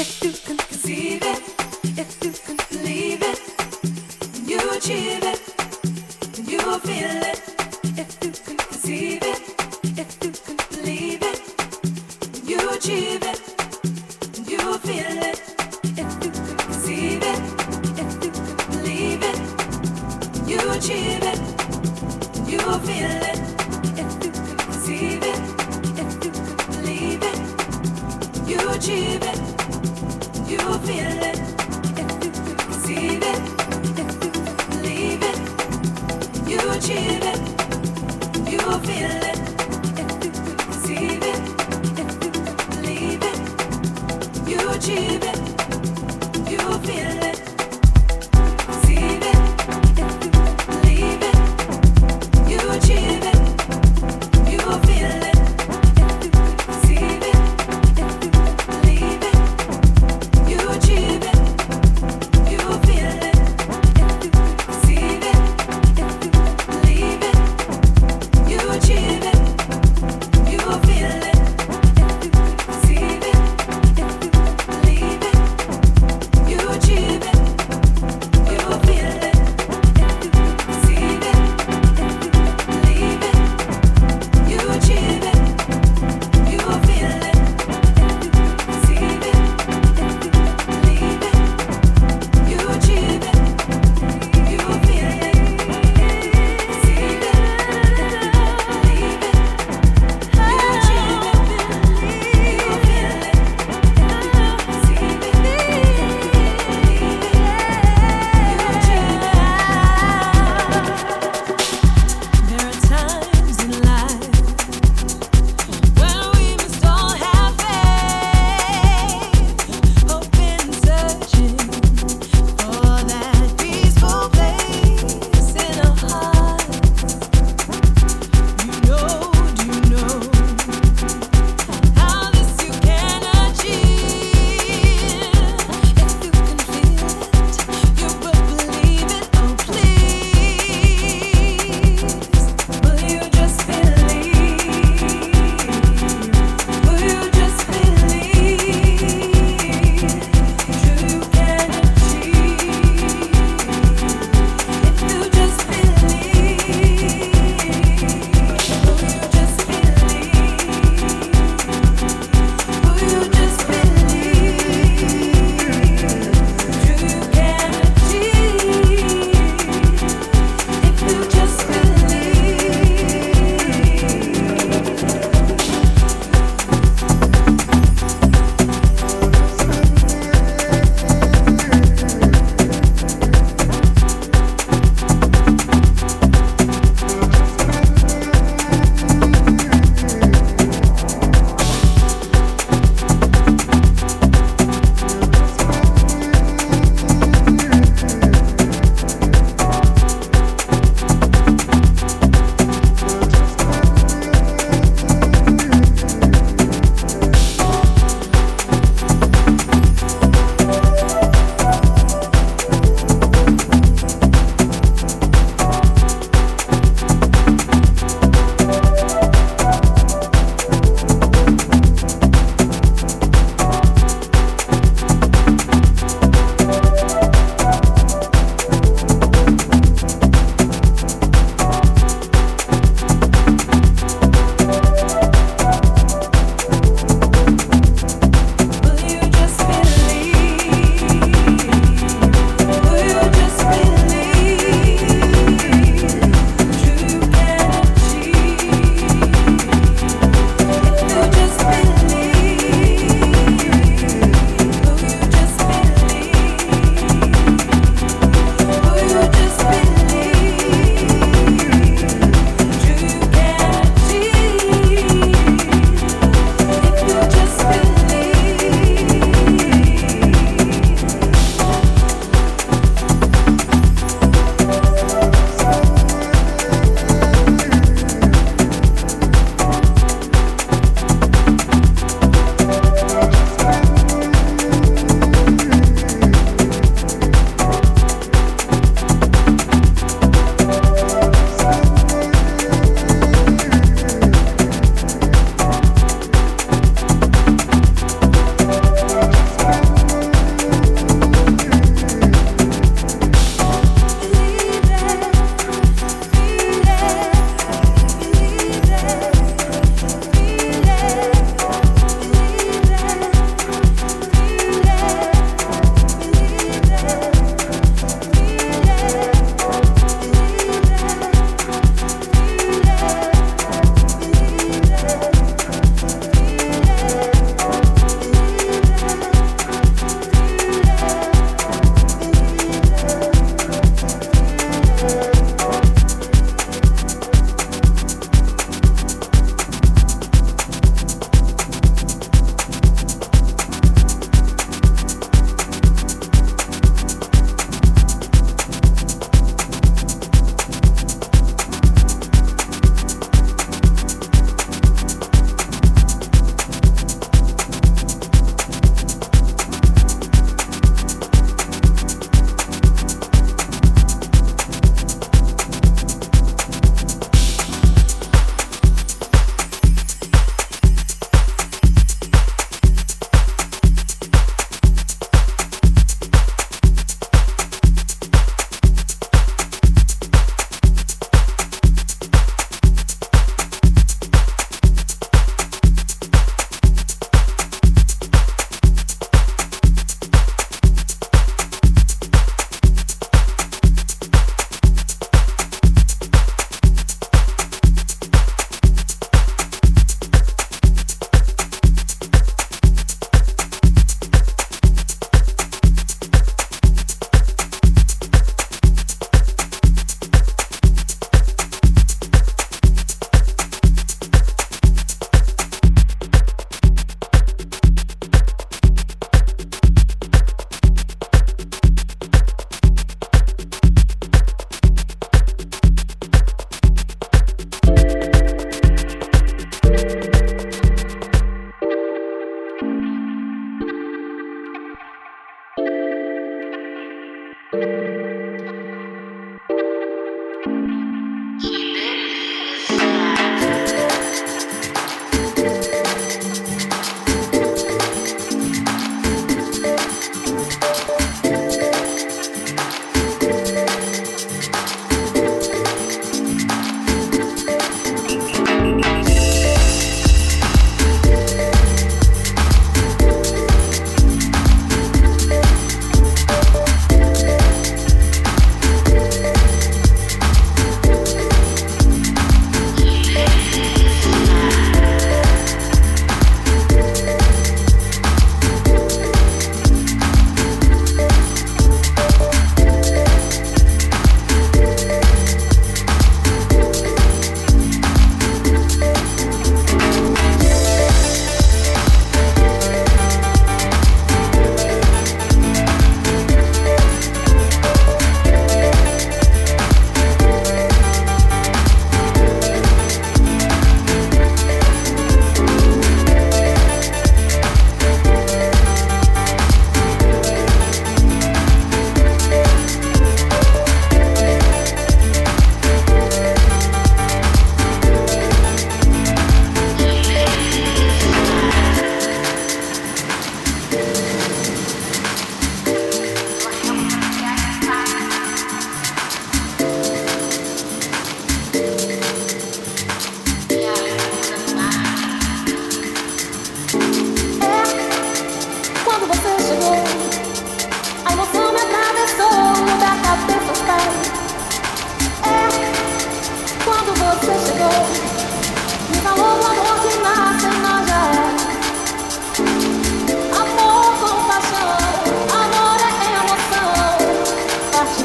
You achieve it.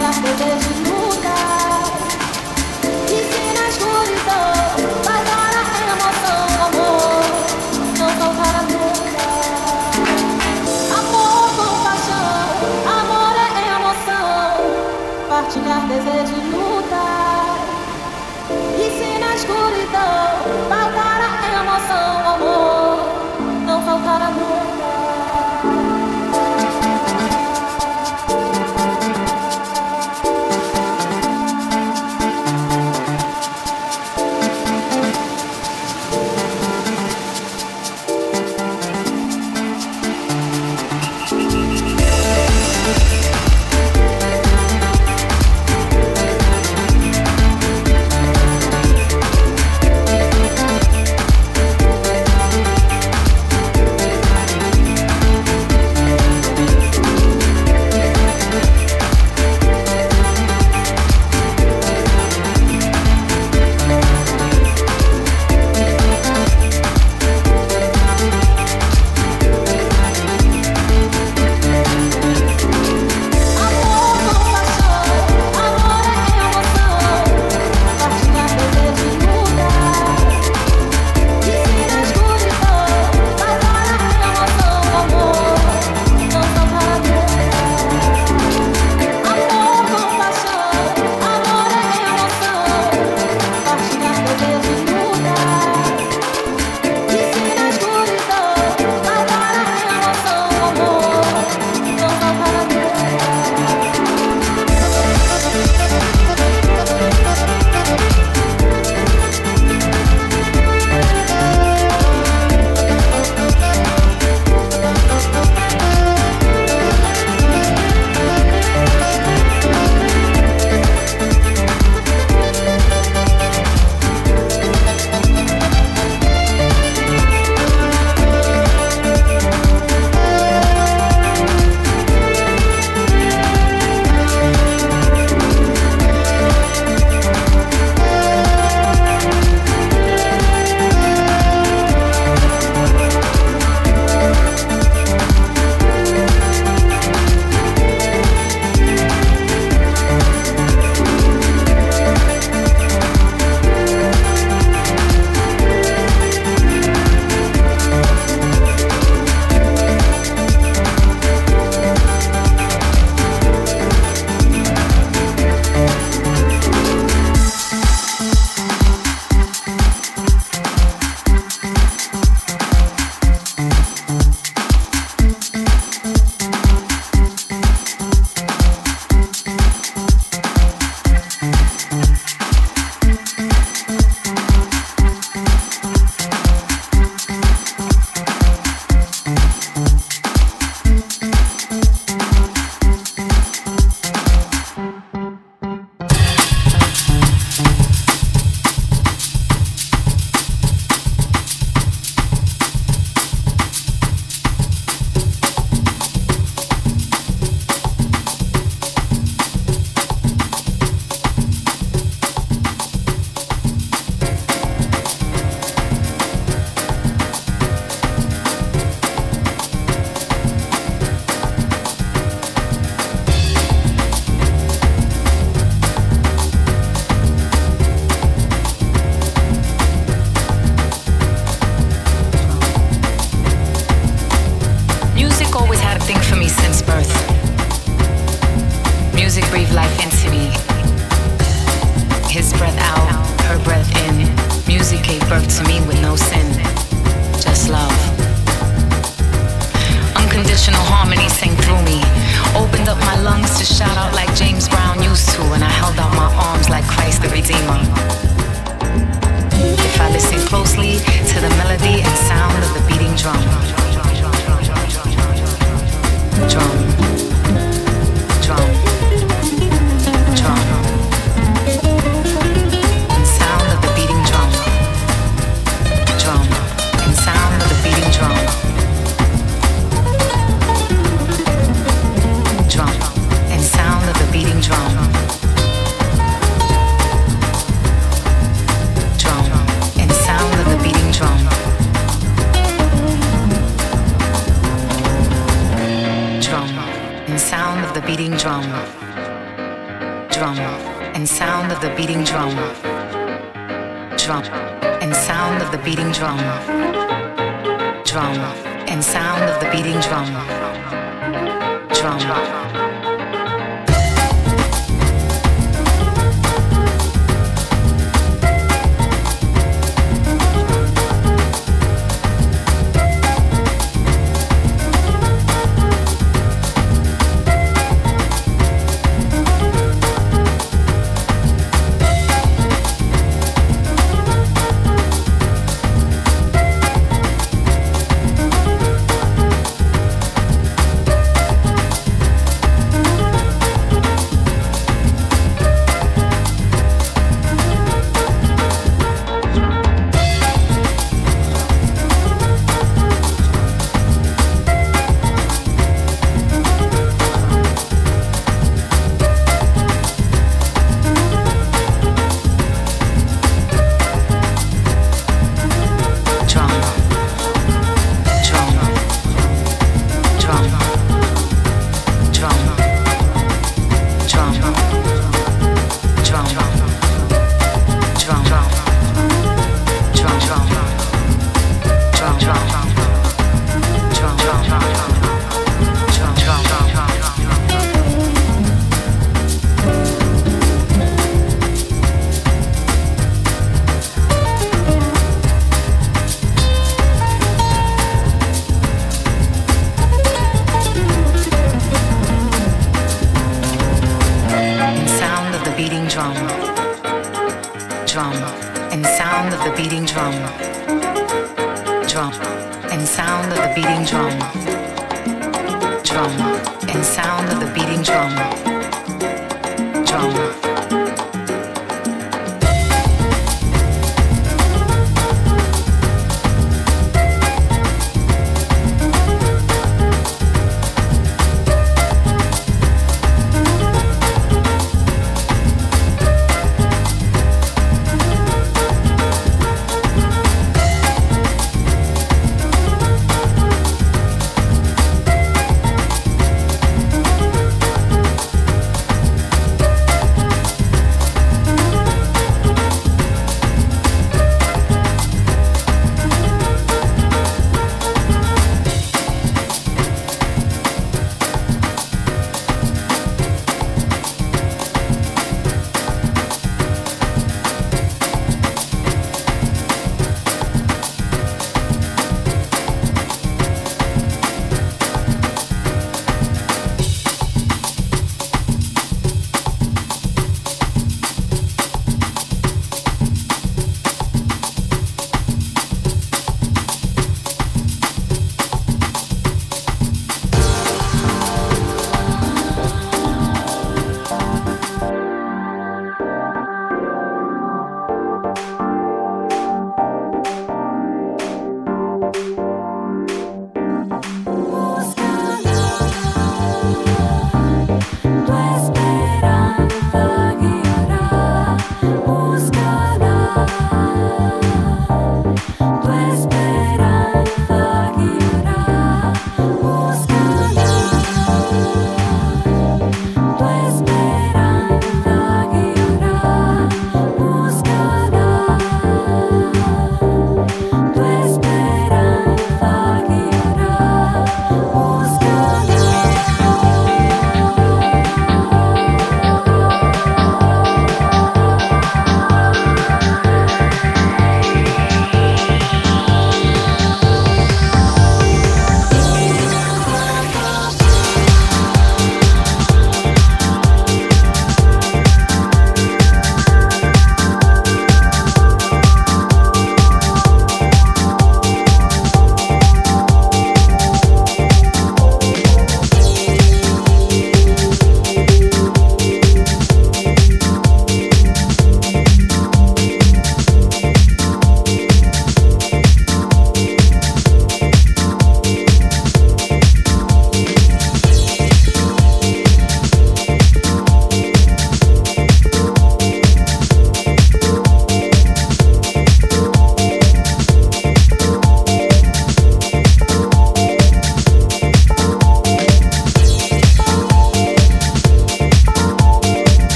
Closely to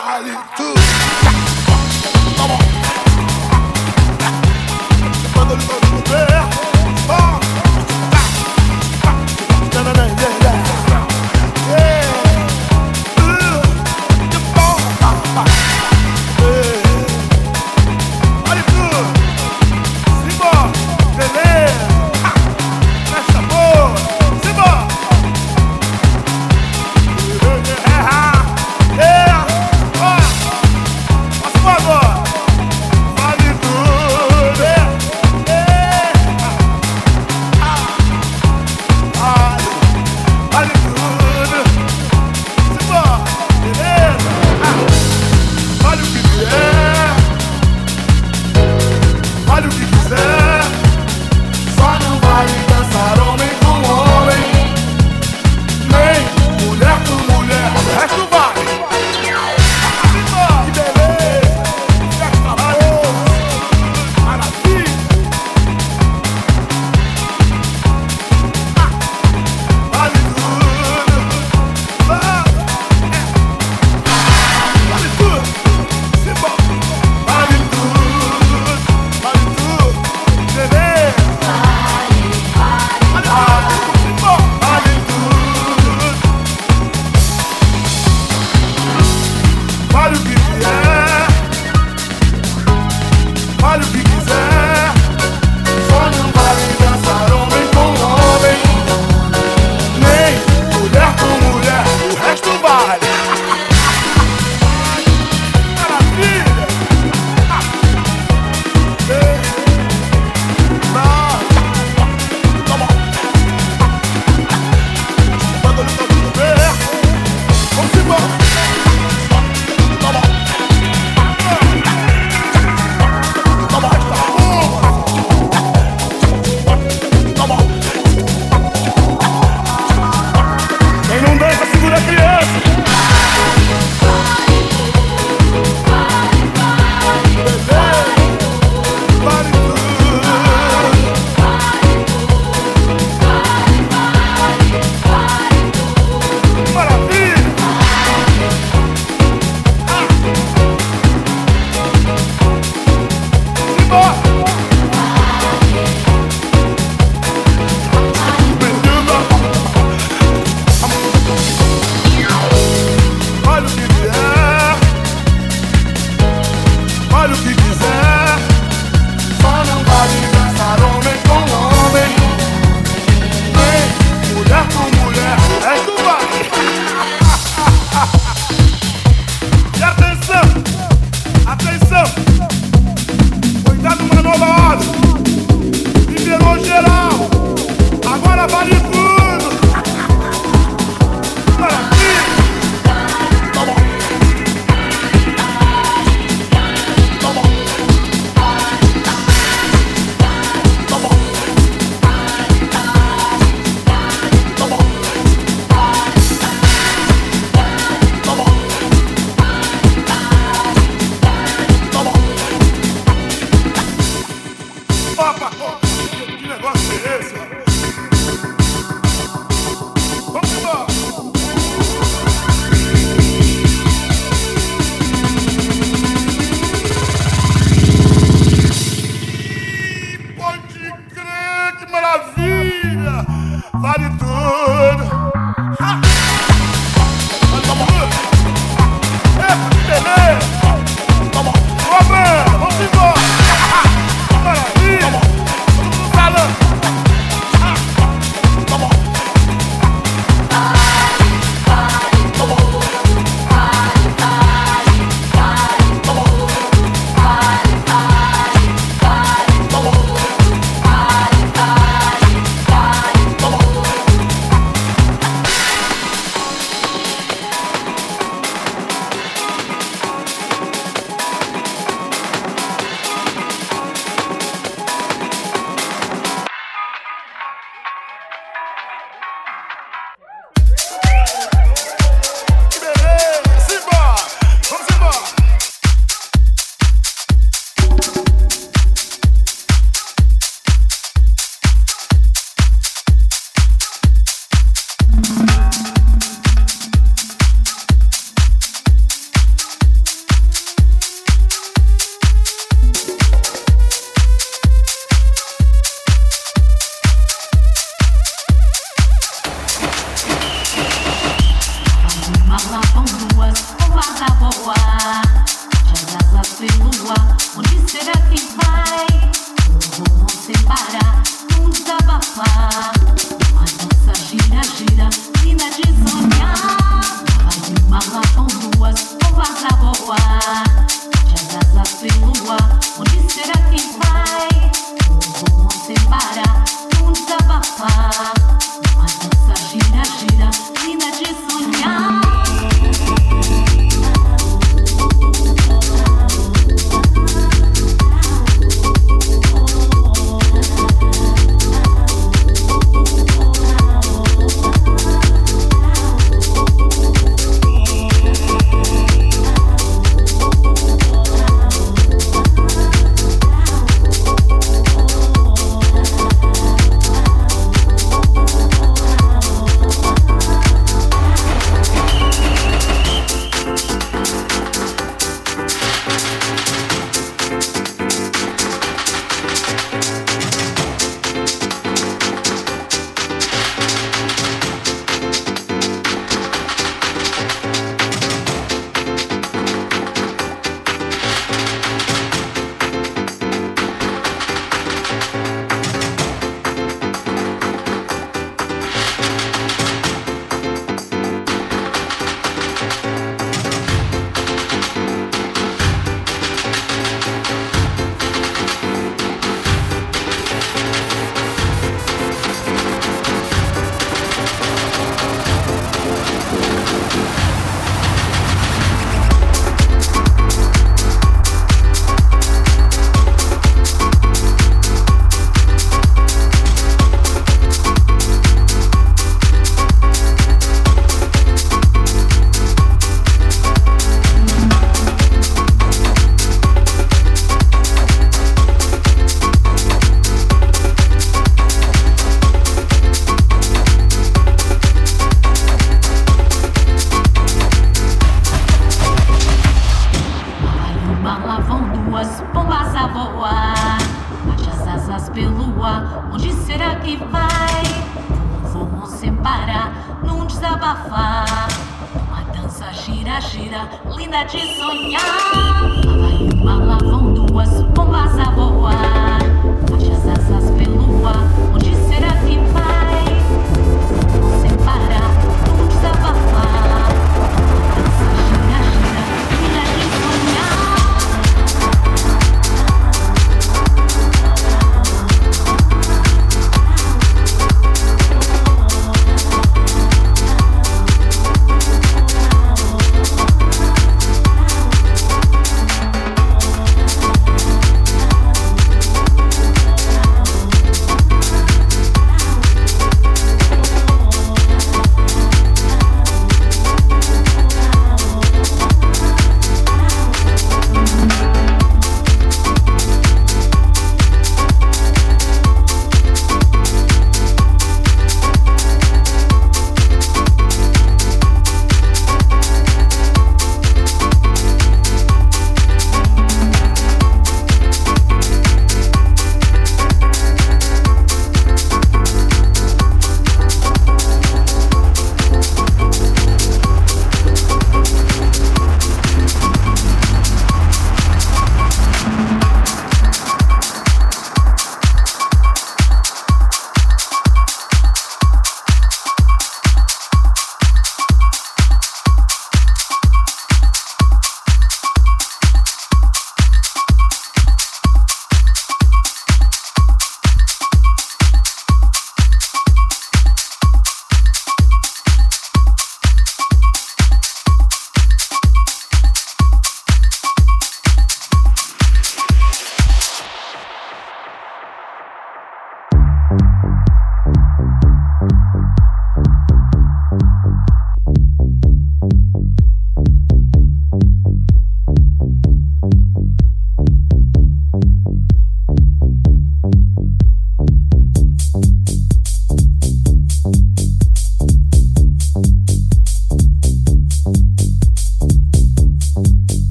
party. Come on.